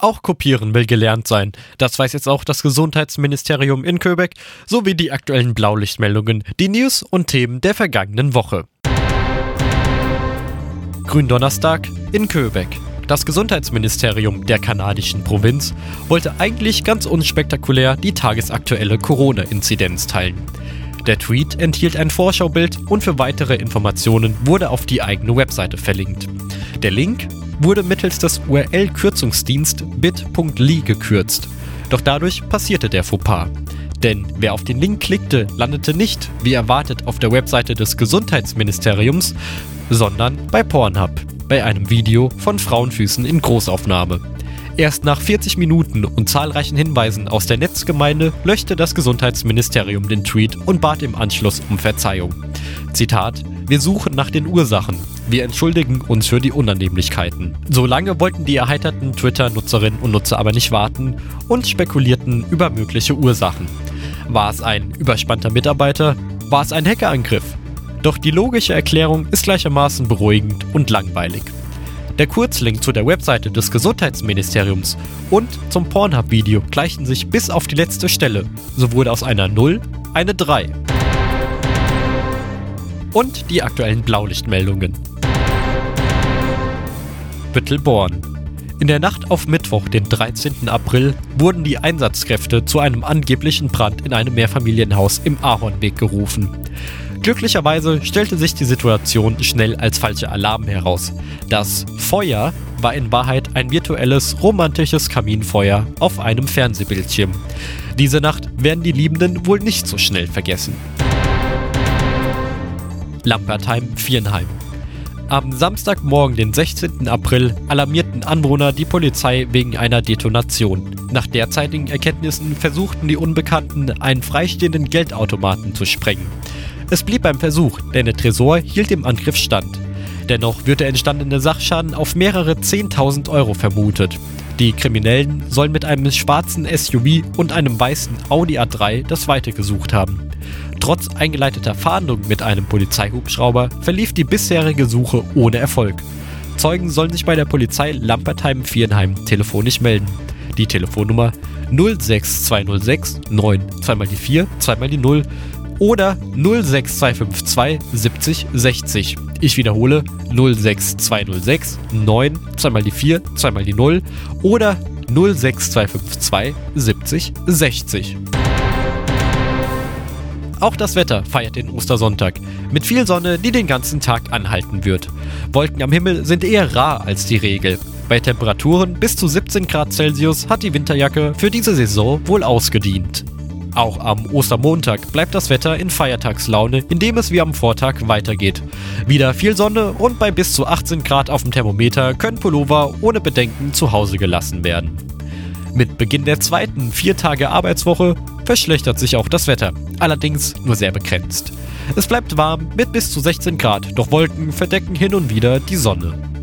Auch kopieren will gelernt sein. Das weiß jetzt auch das Gesundheitsministerium in Köbeck sowie die aktuellen Blaulichtmeldungen, die News und Themen der vergangenen Woche. Gründonnerstag in Köbeck. Das Gesundheitsministerium der kanadischen Provinz wollte eigentlich ganz unspektakulär die tagesaktuelle Corona-Inzidenz teilen. Der Tweet enthielt ein Vorschaubild und für weitere Informationen wurde auf die eigene Webseite verlinkt. Der Link wurde mittels des URL-Kürzungsdienst bit.ly gekürzt. Doch dadurch passierte der Fauxpas. Denn wer auf den Link klickte, landete nicht, wie erwartet, auf der Webseite des Gesundheitsministeriums, sondern bei Pornhub, bei einem Video von Frauenfüßen in Großaufnahme. Erst nach 40 Minuten und zahlreichen Hinweisen aus der Netzgemeinde löschte das Gesundheitsministerium den Tweet und bat im Anschluss um Verzeihung. Zitat: Wir suchen nach den Ursachen. Wir entschuldigen uns für die Unannehmlichkeiten. So lange wollten die erheiterten Twitter-Nutzerinnen und Nutzer aber nicht warten und spekulierten über mögliche Ursachen. War es ein überspannter Mitarbeiter? War es ein Hackerangriff? Doch die logische Erklärung ist gleichermaßen beruhigend und langweilig. Der Kurzlink zu der Webseite des Gesundheitsministeriums und zum Pornhub-Video gleichen sich bis auf die letzte Stelle. So wurde aus einer 0 eine 3. Und die aktuellen Blaulichtmeldungen. Büttelborn. In der Nacht auf Mittwoch, den 13. April, wurden die Einsatzkräfte zu einem angeblichen Brand in einem Mehrfamilienhaus im Ahornweg gerufen. Glücklicherweise stellte sich die Situation schnell als falscher Alarm heraus. Das Feuer war in Wahrheit ein virtuelles, romantisches Kaminfeuer auf einem Fernsehbildschirm. Diese Nacht werden die Liebenden wohl nicht so schnell vergessen. Lampertheim-Viernheim am Samstagmorgen, den 16. April, alarmierten Anwohner die Polizei wegen einer Detonation. Nach derzeitigen Erkenntnissen versuchten die Unbekannten, einen freistehenden Geldautomaten zu sprengen. Es blieb beim Versuch, denn der Tresor hielt dem Angriff stand. Dennoch wird der entstandene Sachschaden auf mehrere 10.000 Euro vermutet. Die Kriminellen sollen mit einem schwarzen SUV und einem weißen Audi A3 das Weite gesucht haben. Trotz eingeleiteter Fahndung mit einem Polizeihubschrauber verlief die bisherige Suche ohne Erfolg. Zeugen sollen sich bei der Polizei Lampertheim-Vierenheim telefonisch melden. Die Telefonnummer 06206 9 2 die 4 2 die 0 oder 06252 70 60. Ich wiederhole 06206 9 2 die 4 2 die 0 oder 06252 70 60. Auch das Wetter feiert den Ostersonntag. Mit viel Sonne, die den ganzen Tag anhalten wird. Wolken am Himmel sind eher rar als die Regel. Bei Temperaturen bis zu 17 Grad Celsius hat die Winterjacke für diese Saison wohl ausgedient. Auch am Ostermontag bleibt das Wetter in Feiertagslaune, indem es wie am Vortag weitergeht. Wieder viel Sonne und bei bis zu 18 Grad auf dem Thermometer können Pullover ohne Bedenken zu Hause gelassen werden. Mit Beginn der zweiten vier Tage Arbeitswoche verschlechtert sich auch das Wetter, allerdings nur sehr begrenzt. Es bleibt warm mit bis zu 16 Grad, doch Wolken verdecken hin und wieder die Sonne.